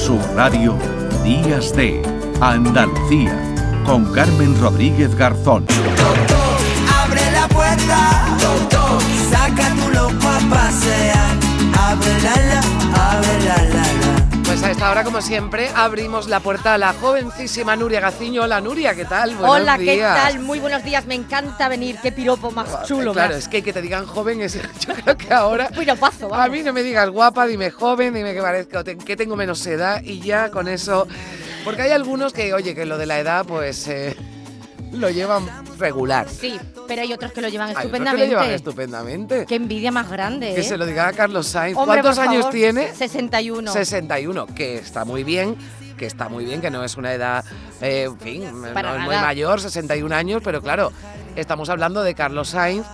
Sur Radio, Días de Andalucía, con Carmen Rodríguez Garzón. abre la puerta, saca tu loco a pasear, Pues a esta hora, como siempre, abrimos la puerta a la jovencísima Nuria Gaciño. Hola Nuria, ¿qué tal? Buenos Hola, ¿qué tal? Muy buenos días, me encanta venir. Qué piropo más chulo. Claro, más. es que que te digan joven es. Yo creo que ahora. Piropazo, vamos. A mí no me digas guapa, dime joven, dime que parezco que tengo menos edad y ya con eso. Porque hay algunos que, oye, que lo de la edad, pues. eh, lo llevan regular. Sí, pero hay otros que lo llevan Hay otros que estupendamente. lo llevan estupendamente. Qué envidia más grande. Que ¿eh? se lo diga a Carlos Sainz. Hombre, ¿Cuántos años favor, tiene? 61. 61, que está muy bien, que está muy bien, que no es una edad, eh, en fin, Para no es muy mayor, 61 años, pero claro, estamos hablando de Carlos Sainz,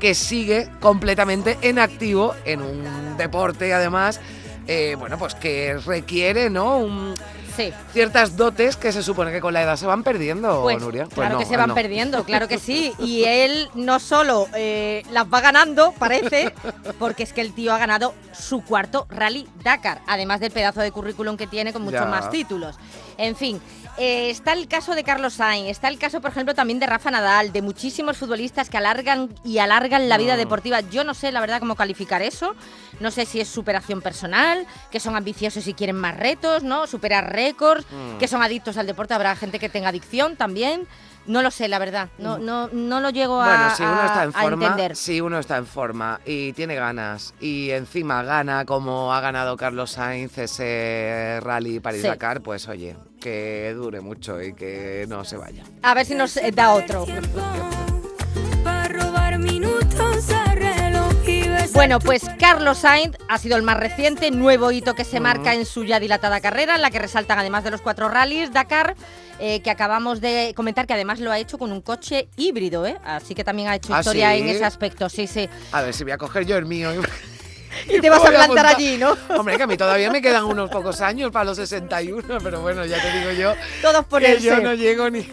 que sigue completamente en activo en un deporte, además, eh, bueno, pues que requiere, ¿no? Un- Sí. ciertas dotes que se supone que con la edad se van perdiendo, Pues, Nuria. Pues claro no, que se van no. perdiendo, claro que sí. Y él no solo eh, las va ganando, parece, porque es que el tío ha ganado su cuarto Rally Dakar, además del pedazo de currículum que tiene con muchos Ya. más títulos. En fin, eh, está el caso de Carlos Sainz, está el caso, por ejemplo, también de Rafa Nadal, de muchísimos futbolistas que alargan y alargan la Mm. vida deportiva. Yo no sé, la verdad, cómo calificar eso. No sé si es superación personal, que son ambiciosos y quieren más retos, ¿no? Superar récords, Mm. que son adictos al deporte. Habrá gente que tenga adicción también. No lo sé, la verdad. No, no, no lo llego a, Mm. Bueno, si uno a- está en a forma, entender. si uno está en forma y tiene ganas y encima gana como ha ganado Carlos Sainz ese rally París-Dakar, pues oye, que dure mucho y que no se vaya. A ver si nos eh, da otro. Bueno, pues Carlos Sainz ha sido el más reciente, nuevo hito que se marca en su ya dilatada carrera, en la que resaltan además de los cuatro rallies Dakar, eh, que acabamos de comentar que además lo ha hecho con un coche híbrido, ¿eh? Así que también ha hecho ¿Ah, historia sí? en ese aspecto, sí, sí. A ver si voy a coger yo el mío. Y te vas a plantar allí, ¿no? Hombre, que a mí todavía me quedan unos pocos años para los 61, pero bueno, ya te digo yo Todos que ponerse. yo no llego ni...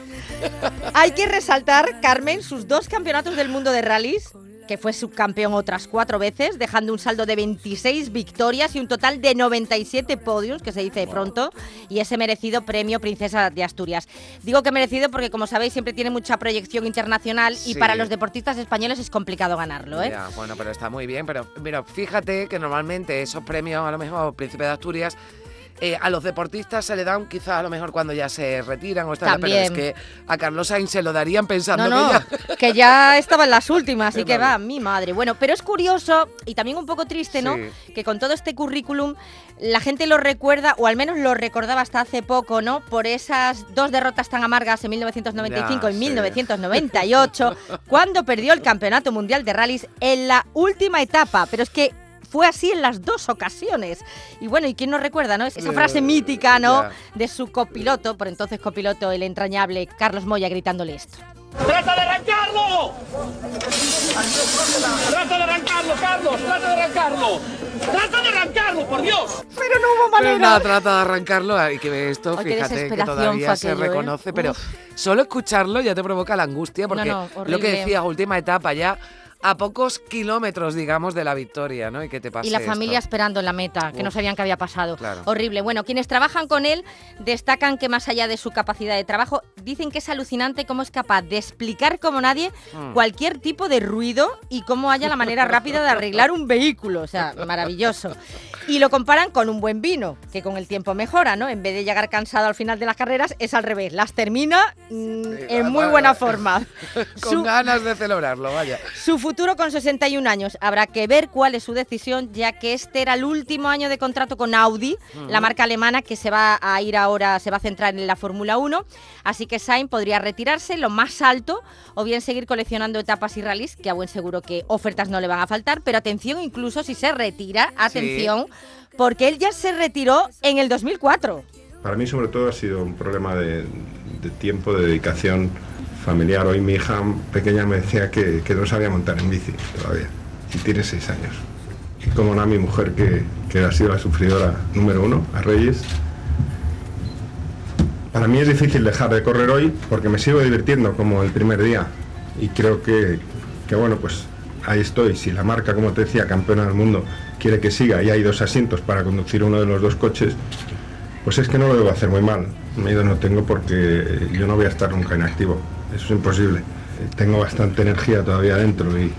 Hay que resaltar, Carmen, sus dos campeonatos del mundo de rallies, que fue subcampeón otras cuatro veces, dejando un saldo de 26 victorias y un total de 97 podios, que se dice pronto, y ese merecido premio Princesa de Asturias. Digo que merecido porque, como sabéis, siempre tiene mucha proyección internacional y para los deportistas españoles es complicado ganarlo, ¿eh? Ya, bueno, pero está muy bien. Pero mira, fíjate que normalmente esos premios, a lo mejor Príncipe de Asturias, eh, a los deportistas se le dan quizás a lo mejor cuando ya se retiran o está pero es que a Carlos Sainz se lo darían pensando No, no, que ya. que ya estaban las últimas, así que va, mi madre. Bueno, pero es curioso y también un poco triste, ¿no? Sí. Que con todo este currículum la gente lo recuerda, o al menos lo recordaba hasta hace poco, ¿no? Por esas dos derrotas tan amargas en 1995 Ya, y sí. 1998, cuando perdió el Campeonato Mundial de Rallys en la última etapa. Pero es que fue así en las dos ocasiones. Y bueno, ¿y quién nos recuerda, no? Esa frase Eh, mítica, ¿no? De su copiloto, por entonces copiloto, el entrañable Carlos Moya, gritándole esto. ¡Trata de arrancarlo! ¡Trata de arrancarlo, Carlos! ¡Trata de arrancarlo! ¡Trata de arrancarlo, por Dios! Pero no hubo Pero nada, trata de arrancarlo. Hay que ver esto, Ay, qué fíjate que desesperación todavía se aquello, ¿eh? reconoce, pero Uf. solo escucharlo ya te provoca la angustia, porque no, lo que decías, última etapa ya a pocos kilómetros, digamos, de la victoria, ¿no? Y que te pase Y la esto. familia esperando en la meta, que no sabían qué había pasado. Claro. Horrible. Bueno, quienes trabajan con él destacan que más allá de su capacidad de trabajo, dicen que es alucinante cómo es capaz de explicar como nadie Mm. cualquier tipo de ruido y cómo haya la manera rápida de arreglar un vehículo. O sea, maravilloso. Y lo comparan con un buen vino, que con el tiempo mejora, ¿no? En vez de llegar cansado al final de las carreras, es al revés. Las termina mm, en muy buena forma. Con Su- ganas de celebrarlo, vaya. Su futuro con 61 años. Habrá que ver cuál es su decisión, ya que este era el último año de contrato con Audi, la marca alemana que se va a ir ahora, se va a centrar en la Fórmula 1. Así que Sainz podría retirarse lo más alto o bien seguir coleccionando etapas y rallies, que a buen seguro que ofertas no le van a faltar. Pero atención, incluso si se retira, atención, porque él ya se retiró en el 2004. Para mí sobre todo ha sido un problema de, de tiempo, de dedicación familiar. Hoy mi hija pequeña me decía que, que no sabía montar en bici todavía y tiene seis años. Y como no mi mujer que, que ha sido la sufridora número uno, a Reyes. Para mí es difícil dejar de correr hoy porque me sigo divirtiendo como el primer día y creo que, que bueno pues ahí estoy. Si la marca, como te decía, campeona del mundo, quiere que siga y hay dos asientos para conducir uno de los dos coches, Pues es que no lo debo hacer muy mal. Miedo no tengo porque yo no voy a estar nunca inactivo. Eso es imposible. Tengo bastante energía todavía dentro y,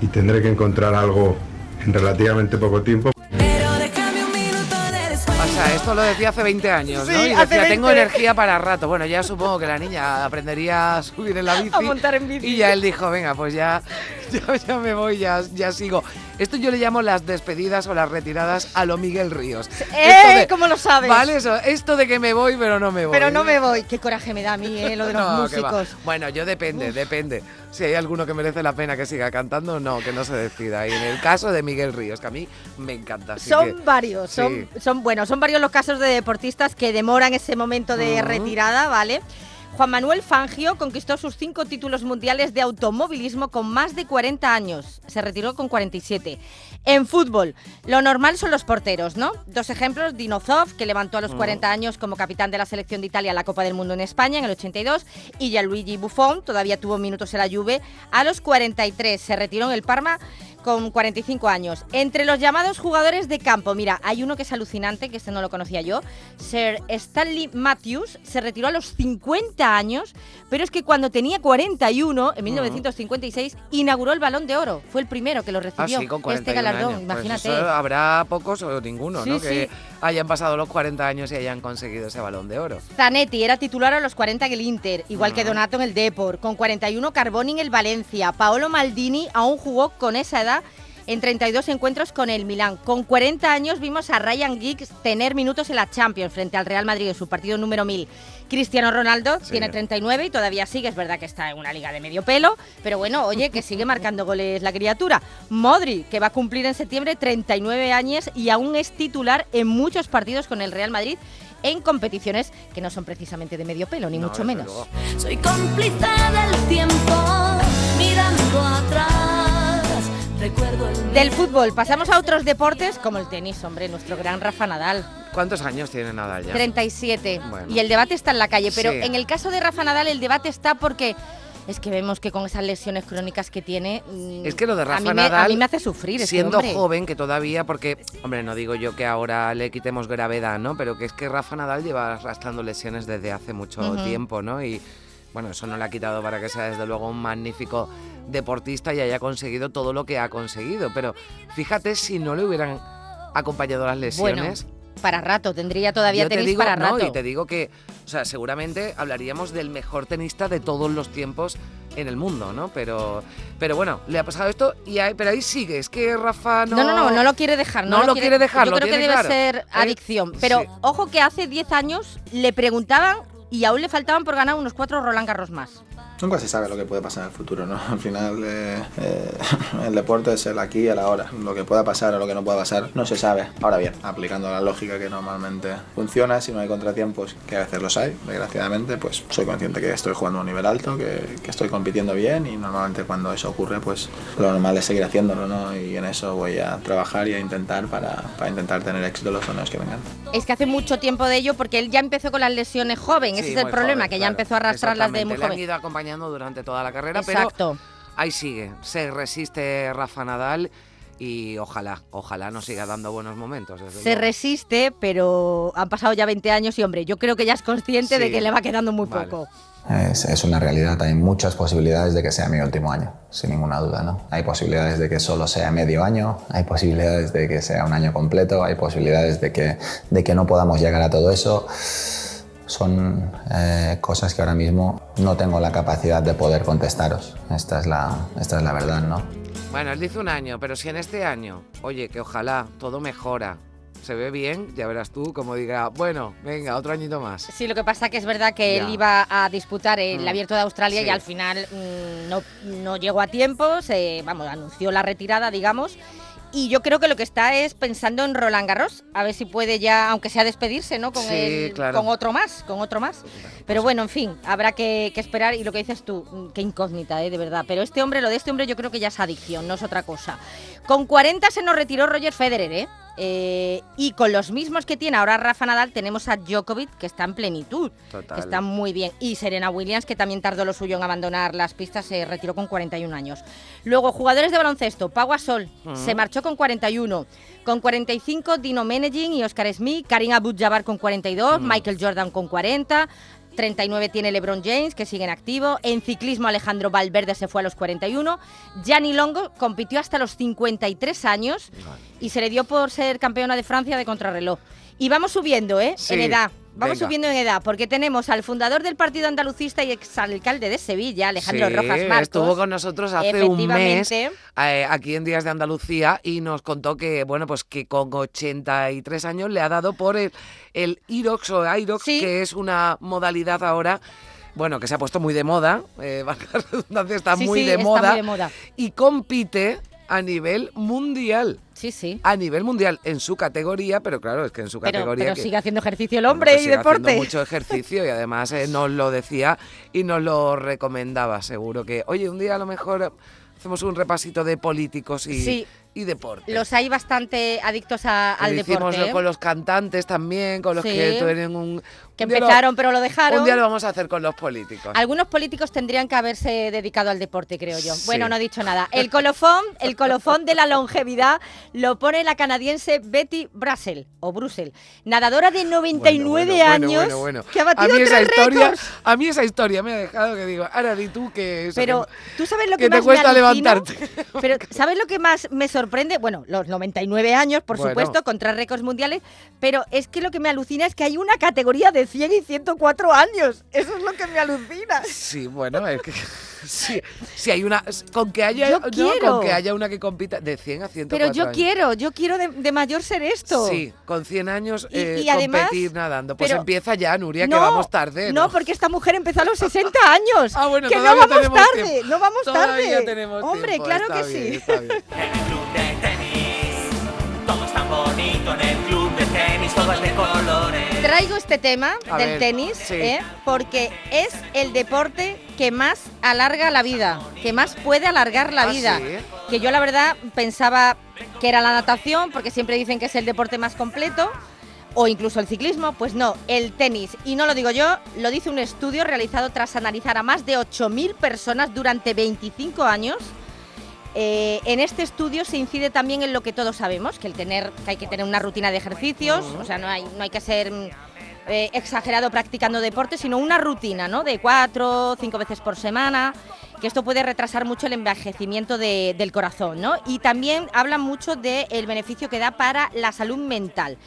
y tendré que encontrar algo en relativamente poco tiempo. Pero déjame un minuto de después. O sea, esto lo decía hace 20 años, ¿no? Y decía, tengo 20. energía para rato. Bueno, ya supongo que la niña aprendería a subir en la bici. A montar en bici. Y ya él dijo, venga, pues ya, ya, ya me voy, ya, ya sigo. Esto yo le llamo las despedidas o las retiradas a lo Miguel Ríos. ¡Eh! de- ¿Cómo lo sabes? Vale, eso, esto de que me voy, pero no me voy. Pero no me voy. Qué coraje me da a mí, ¿eh? Lo de los No, músicos. Bueno, yo depende, depende. Si hay alguno que merece la pena que siga cantando, no, que no se decida. Y en el caso de Miguel Ríos, que a mí me encanta. así Son que- varios, sí. son, son bueno, son varios los casos de deportistas que demoran ese momento de retirada, ¿vale? Juan Manuel Fangio conquistó sus cinco títulos mundiales de automovilismo con más de 40 años. Se retiró con 47. En fútbol, lo normal son los porteros, ¿no? Dos ejemplos, Dinozov, que levantó a los 40 años como capitán de la selección de Italia a la Copa del Mundo en España en el 82, y Gianluigi Buffon, todavía tuvo minutos en la Juve, a los 43. Se retiró en el Parma con 45 años. Entre los llamados jugadores de campo, mira, hay uno que es alucinante, que este no lo conocía yo. Sir Stanley Matthews se retiró a los 50 años, pero es que cuando tenía 41, en 1956, inauguró el Balón de Oro. Fue el primero que lo Ah, recibió, sí, con este 41 galardón, años. Pues imagínate. eso habrá pocos o ninguno, ¿no? Sí, Que sí. Hayan pasado los 40 años y hayan conseguido ese balón de oro. Zanetti era titular a los 40 en el Inter, igual que Ah. Donato en el Depor, con 41 Carboni en el Valencia, Paolo Maldini aún jugó con esa edad en 32 encuentros con el Milán. Con 40 años vimos a Ryan Giggs tener minutos en la Champions frente al Real Madrid en su partido número 1000. Cristiano Ronaldo Sí. tiene 39 y todavía sigue, es verdad que está en una liga de medio pelo, pero bueno, oye, que sigue marcando goles la criatura. Modri, que va a cumplir en septiembre 39 años y aún es titular en muchos partidos con el Real Madrid en competiciones que no son precisamente de medio pelo, ni No, mucho menos. luego. Soy cómplice del tiempo, mirando atrás. Del fútbol pasamos a otros deportes como el tenis, hombre, nuestro gran Rafa Nadal, ¿Cuántos años tiene Nadal ya? 37. Bueno. Y el debate está en la calle, pero Sí. en el caso de Rafa Nadal el debate está porque es que vemos que con esas lesiones crónicas que tiene, mm, Es que lo de Rafa a mí, me, Nadal, a mí me hace sufrir este Siendo hombre. joven, que todavía, porque, hombre, no digo yo que ahora le quitemos gravedad, ¿no? Pero que es que Rafa Nadal lleva arrastrando lesiones desde hace mucho Ujú. tiempo, ¿no? Y bueno, eso no le ha quitado para que sea desde luego un magnífico deportista y haya conseguido todo lo que ha conseguido. Pero fíjate si no le hubieran acompañado las Bueno, lesiones. Para rato, tendría todavía Yo te tenis digo, para no, rato. y te digo que, o sea, seguramente hablaríamos del mejor tenista de todos los tiempos en el mundo, ¿no? Pero, pero bueno, le ha pasado esto y ahí, pero ahí sigue. Es que Rafa no. No, no, no, no lo quiere dejar. No, No lo quiere dejar, Yo lo creo que debe claro. ser Eh, adicción. Pero sí. ojo que hace 10 años le preguntaban y aún le faltaban por ganar unos cuatro Roland Garros más. Nunca se sabe lo que puede pasar en el futuro, ¿no? Al final, eh, eh, el deporte es el aquí y el ahora. Lo que pueda pasar o lo que no pueda pasar no se sabe. Ahora bien, aplicando la lógica que normalmente funciona, si no hay contratiempos, que a veces los hay, desgraciadamente, pues soy consciente que estoy jugando a un nivel alto, que, que estoy compitiendo bien y normalmente cuando eso ocurre, pues lo normal es seguir haciéndolo, ¿no? Y en eso voy a trabajar y a intentar para, para intentar tener éxito los torneos que vengan. Es que hace mucho tiempo de ello porque él ya empezó con las lesiones joven. Sí, Ese es el problema, joven, que ya claro. empezó a arrastrarlas de muy joven. Acompañando durante toda la carrera, Exacto. pero ahí sigue. Se resiste Rafa Nadal y ojalá, ojalá nos siga dando buenos momentos. desde Se luego. resiste, pero han pasado ya 20 años y hombre, yo creo que ya es consciente de Sí. que le va quedando muy Vale. poco. Es, es una realidad, hay muchas posibilidades de que sea mi último año, sin ninguna duda. ¿no? Hay posibilidades de que solo sea medio año, hay posibilidades de que sea un año completo, hay posibilidades de que, de que no podamos llegar a todo eso. Son eh, cosas que ahora mismo no tengo la capacidad de poder contestaros. Esta es la, esta es la verdad, ¿no? Bueno, él dice un año, pero si en este año, oye, que ojalá todo mejora, se ve bien, ya verás tú como diga, bueno, venga, otro añito más. Sí, lo que pasa que es verdad que Ya. él iba a disputar el Mm. Abierto de Australia Sí. y al final mm, no, no llegó a tiempo, se, vamos, anunció la retirada, digamos. Y yo creo que lo que está es pensando en Roland Garros, a ver si puede ya, aunque sea despedirse, ¿no? Con, Sí, el- claro. con otro más, con otro más. Pero bueno, en fin, habrá que, que esperar. Y lo que dices tú, mm, qué incógnita, ¿eh? de verdad. Pero este hombre, lo de este hombre, yo creo que ya es adicción, no es otra cosa. Con 40 se nos retiró Roger Federer, ¿eh? Eh, y con los mismos que tiene ahora Rafa Nadal, tenemos a Djokovic, que está en plenitud, Total. que está muy bien. Y Serena Williams, que también tardó lo suyo en abandonar las pistas, se retiró con 41 años. Luego, jugadores de baloncesto, Pau Gasol, se marchó con 41. Con 45, Dino Menegin y Oscar Smith. Karim Abdul-Jabbar con 42. Michael Jordan con 40. 39 tiene LeBron James, que sigue en activo. En ciclismo, Alejandro Valverde se fue a los 41. Gianni Longo compitió hasta los 53 años y se le dio por ser campeona de Francia de contrarreloj. Y vamos subiendo, ¿eh? Sí, en edad. Vamos venga. subiendo en edad, porque tenemos al fundador del Partido Andalucista y exalcalde de Sevilla, Alejandro Sí, Rojas Marcos. estuvo con nosotros hace un mes eh, aquí en Días de Andalucía y nos contó que, bueno, pues que con 83 años le ha dado por el, el Irox o Irox, Sí. que es una modalidad ahora, bueno, que se ha puesto muy de moda, eh, está, Sí, muy, sí, de está moda, muy de moda. y compite a nivel mundial. Sí, sí. A nivel mundial, en su categoría, pero claro, es que en su Pero, categoría. pero que- sigue haciendo ejercicio el hombre que y sigue haciendo deporte. mucho ejercicio y además eh, nos lo decía y nos lo recomendaba seguro que, oye, un día a lo mejor hacemos un repasito de políticos y, Sí. Y deporte. Los hay bastante adictos a- al Lo deporte. ¿eh? con los cantantes también, con los Sí. que tienen un... Que lo- empezaron, pero lo dejaron. Un día lo vamos a hacer con los políticos. Algunos políticos tendrían que haberse dedicado al deporte, creo yo. Sí. Bueno, no he dicho nada. El colofón, el colofón de la longevidad lo pone la canadiense Betty Brassel o Brussel, nadadora de 99 Bueno, bueno, años bueno, bueno. que ha batido a mí esa historia, récords. A mí esa historia me ha dejado que digo, ahora di tú que... eso, Pero que- tú sabes lo que, que te más cuesta me levantarte. Pero ¿sabes lo que más me sorprende? Bueno, los 99 años, por Bueno. supuesto, con tres récords mundiales, pero es que lo que me alucina es que hay una categoría de 100 y 104 años. Eso es lo que me alucina. Sí, bueno, es que sí, sí hay una con que haya Yo no, quiero. con que haya una que compita de 100 a 104 Pero yo años. quiero, yo quiero de, de mayor ser esto. Sí, con 100 años Y- eh, y además- competir nadando. Pues pero- empieza ya, Nuria, que vamos tarde. No, porque esta mujer empezó a los 60 años. Ah, bueno, que no vamos tarde, tiempo. no vamos Todavía tarde. tenemos Hombre, tiempo, claro que bien, sí. Bonito en el club de tenis, todo es de colores. Traigo este tema A del ver, tenis sí. ¿eh? porque es el deporte que más alarga la vida, que más puede alargar la Ah, vida. ¿sí? Que yo la verdad pensaba que era la natación, porque siempre dicen que es el deporte más completo, o incluso el ciclismo, pues no, el tenis. Y no lo digo yo, lo dice un estudio realizado tras analizar a más de 8.000 personas durante 25 años. Eh, en este estudio se incide también en lo que todos sabemos, que hay que tener una rutina de ejercicios, o sea, no hay, que ser mm, eh, exagerado practicando deporte, sino una rutina, ¿no? De cuatro, cinco veces por semana, que esto puede retrasar mucho el envejecimiento de- del corazón, ¿no? Y también hablan mucho del beneficio que da para la salud mental.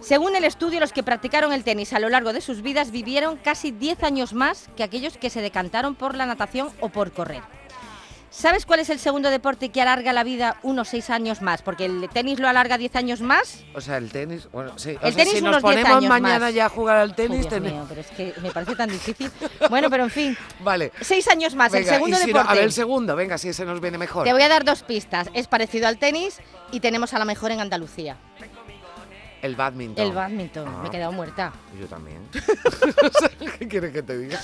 Según el estudio, los que practicaron el tenis a lo largo de sus vidas vivieron casi 10 años más que aquellos que se decantaron por la natación o por correr. ¿Sabes cuál es el segundo deporte que alarga la vida unos 6 años más? Porque el tenis lo alarga 10 años más. O sea, el tenis, bueno, sí. o El sea, tenis si nos unos 10 ponemos años mañana más. ya a jugar al tenis, Dios ten- mío, pero es que me parece tan difícil. Bueno, pero en fin, vale. 6 años más, Venga, el segundo no- deporte. a ver el segundo, venga, si ese nos viene mejor. Te voy a dar dos pistas. Es parecido al tenis y tenemos a la mejor en Andalucía. El badminton. El badminton. Ah. Me he quedado muerta. Yo también. ¿Qué quieres que te diga?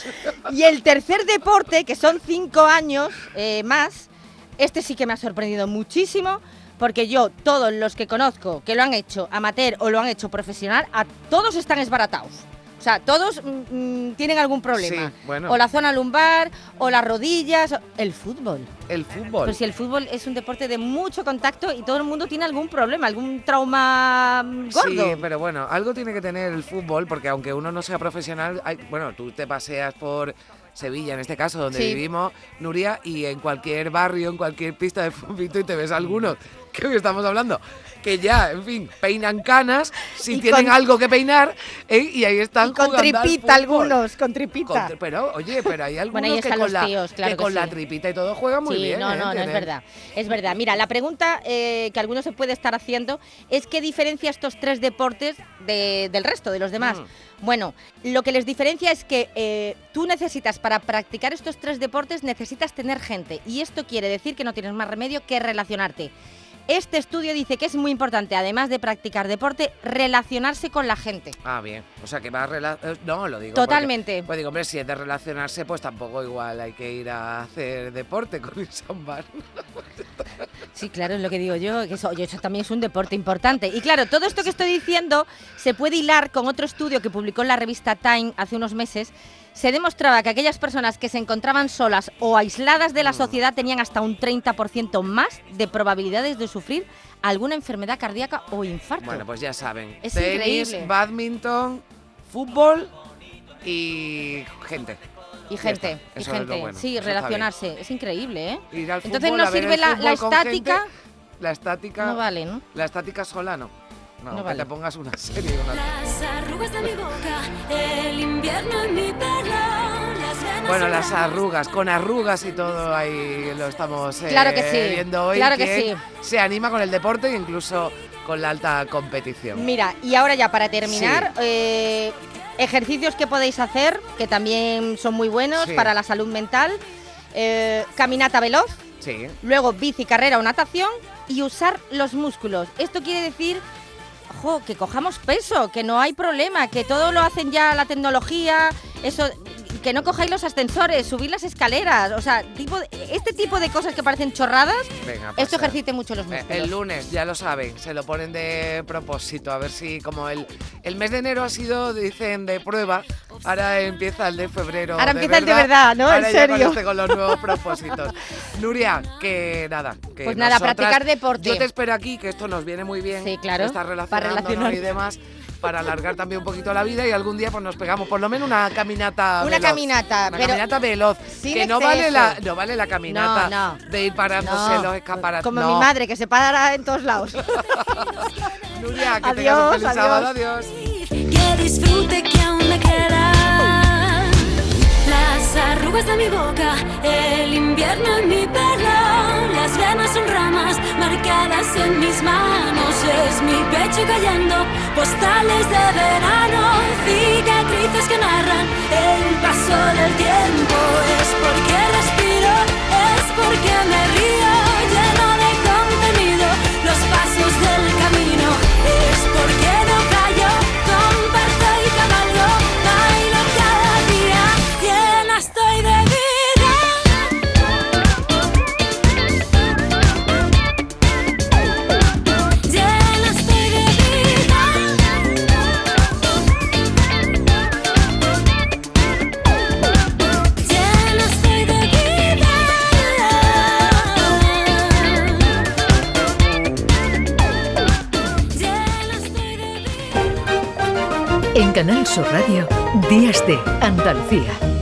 Y el tercer deporte, que son cinco años eh, más, este sí que me ha sorprendido muchísimo, porque yo, todos los que conozco que lo han hecho amateur o lo han hecho profesional, a todos están esbaratados. O sea, todos mm, mm, tienen algún problema. Sí, bueno. O la zona lumbar, o las rodillas, o- el fútbol. El fútbol. Pues si el fútbol es un deporte de mucho contacto y todo el mundo tiene algún problema, algún trauma mm, gordo. Sí, pero bueno, algo tiene que tener el fútbol, porque aunque uno no sea profesional, hay- bueno, tú te paseas por Sevilla, en este caso, donde Sí. vivimos, Nuria, y en cualquier barrio, en cualquier pista de fútbol, y te ves algunos, hoy estamos hablando, que ya, en fin, peinan canas, si Y tienen con- algo que peinar, ¿eh? y ahí están Y con jugando tripita algunos, con tripita. Con pero, oye, pero hay algunos Bueno, que con, la, tíos, claro que que con la tripita y todo juegan muy sí, bien. no, ¿eh? no, no, es verdad. Es verdad. Mira, la pregunta eh, que alguno se puede estar haciendo es qué diferencia estos tres deportes de- del resto, de los demás. Mm. Bueno, lo que les diferencia es que eh, tú necesitas, para practicar estos tres deportes, necesitas tener gente. Y esto quiere decir que no tienes más remedio que relacionarte. Este estudio dice que es muy importante, además de practicar deporte, relacionarse con la gente. Ah, bien. O sea, que va a eh, No, lo digo. porque- Totalmente. Pues digo, hombre, si es de relacionarse, pues tampoco igual hay que ir a hacer deporte con irse a un bar. Sí, claro, es lo que digo yo, que eso, eso también es un deporte importante. Y claro, todo esto que estoy diciendo se puede hilar con otro estudio que publicó en la revista Time hace unos meses. Se demostraba que aquellas personas que se encontraban solas o aisladas Mm. de la sociedad tenían hasta un 30% más de probabilidades de sufrir alguna enfermedad cardíaca o infarto. Bueno, pues ya saben. Es Tenis, increíble. badminton, fútbol y gente. y gente, y es gente, bueno, sí, relacionarse, es increíble, ¿eh? Ir al Entonces fútbol, no a ver sirve la, estática, gente. La estática. no vale, ¿no? La estática sola no. No, No que vale. te pongas una serie. Una... Las arrugas de mi boca, el invierno en mi pelo, las Bueno, en las las- arrugas, con arrugas y todo ahí lo estamos eh, Claro que sí, viendo hoy. claro que Se anima con el deporte e incluso con la alta competición. Mira, y ahora ya para terminar, eh, ejercicios que podéis hacer, que también son muy buenos Sí. para la salud mental. Eh, caminata veloz, Sí. luego bici, carrera o natación y usar los músculos. Esto quiere decir que cojamos peso, que no hay problema, que todo lo hacen ya la tecnología, eso que no cojáis los ascensores, subir las escaleras, o sea, tipo de- este tipo de cosas que parecen chorradas, Venga, esto ejercite mucho los Eh, músculos. El lunes, ya lo saben, se lo ponen de propósito, a ver si como el, el mes de enero ha sido, dicen, de prueba, ahora empieza el de febrero. Ahora empieza el de verdad, ¿no? Ahora En ya con serio. este, con los nuevos propósitos. Nuria, que nada. Que Pues nada, nosotras- practicar deporte. Yo te espero aquí, que esto nos viene muy bien. Sí, claro, relacionándonos relacionar. y demás, para alargar también un poquito la vida y algún día pues nos pegamos por lo menos una caminata Una veloz. caminata, Una pero caminata veloz. sin Que no vale, la, no vale la caminata No, de ir parándose No, los escaparates. Como no. mi madre, que se para en todos lados. Nuria, que Adiós, tengas un feliz adiós. sábado. Adiós. Que disfrute que aún me queda Las arrugas de mi boca, el invierno en mi pelo Las venas son ramas marcadas en mis manos Es mi pecho cayendo, postales de verano Cicatrices que narran el paso del tiempo. Es porque respiro, es porque me río Sur Radio, Días de Andalucía.